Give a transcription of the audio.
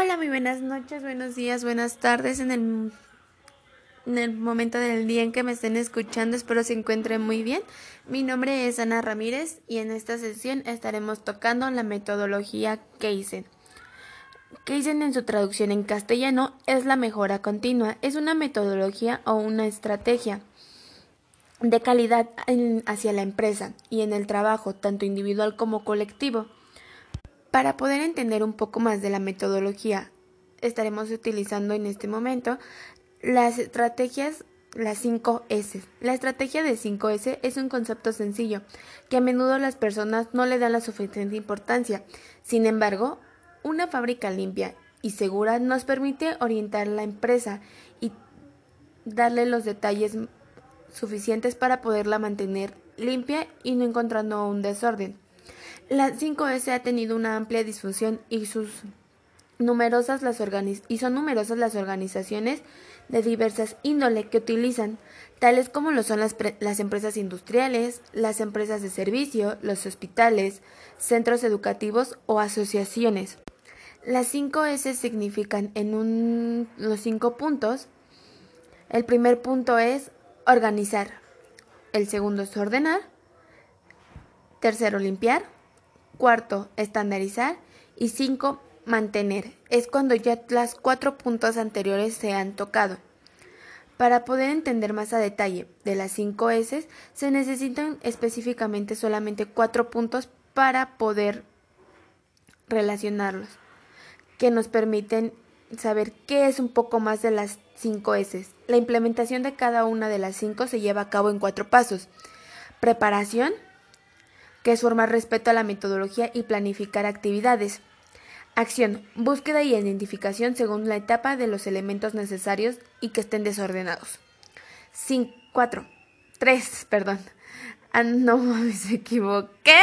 Hola, muy buenas noches, buenos días, buenas tardes en el, en el momento del día en que me estén escuchando. Espero se encuentren muy bien. Mi nombre es Ana Ramírez y en esta sesión estaremos tocando la metodología Kaizen. Kaizen en su traducción en castellano es la mejora continua. Es una metodología o una estrategia de calidad hacia la empresa y en el trabajo, tanto individual como colectivo para poder entender un poco más de la metodología, estaremos utilizando en este momento las estrategias, las 5 S. La estrategia de 5 S es un concepto sencillo que a menudo las personas no le dan la suficiente importancia. Sin embargo, una fábrica limpia y segura nos permite orientar la empresa y darle los detalles suficientes para poderla mantener limpia y no encontrando un desorden. La 5S ha tenido una amplia difusión y, sus numerosas las y son numerosas las organizaciones de diversas índole que utilizan, tales como lo son las, las empresas industriales, las empresas de servicio, los hospitales, centros educativos o asociaciones. Las 5 S significan en un, los cinco puntos. El primer punto es organizar. El segundo es ordenar. Tercero, limpiar. Cuarto, estandarizar. Y cinco, mantener. Es cuando ya las cuatro puntos anteriores se han tocado. Para poder entender más a detalle de las cinco S, se necesitan específicamente solamente cuatro puntos para poder relacionarlos, que nos permiten saber qué es un poco más de las cinco S. La implementación de cada una de las cinco se lleva a cabo en cuatro pasos. Preparación, que es formar respeto a la metodología y planificar actividades. Acción, búsqueda y identificación según la etapa de los elementos necesarios y que estén desordenados. 5, 4, 3, perdón. Ah, no, me equivoqué.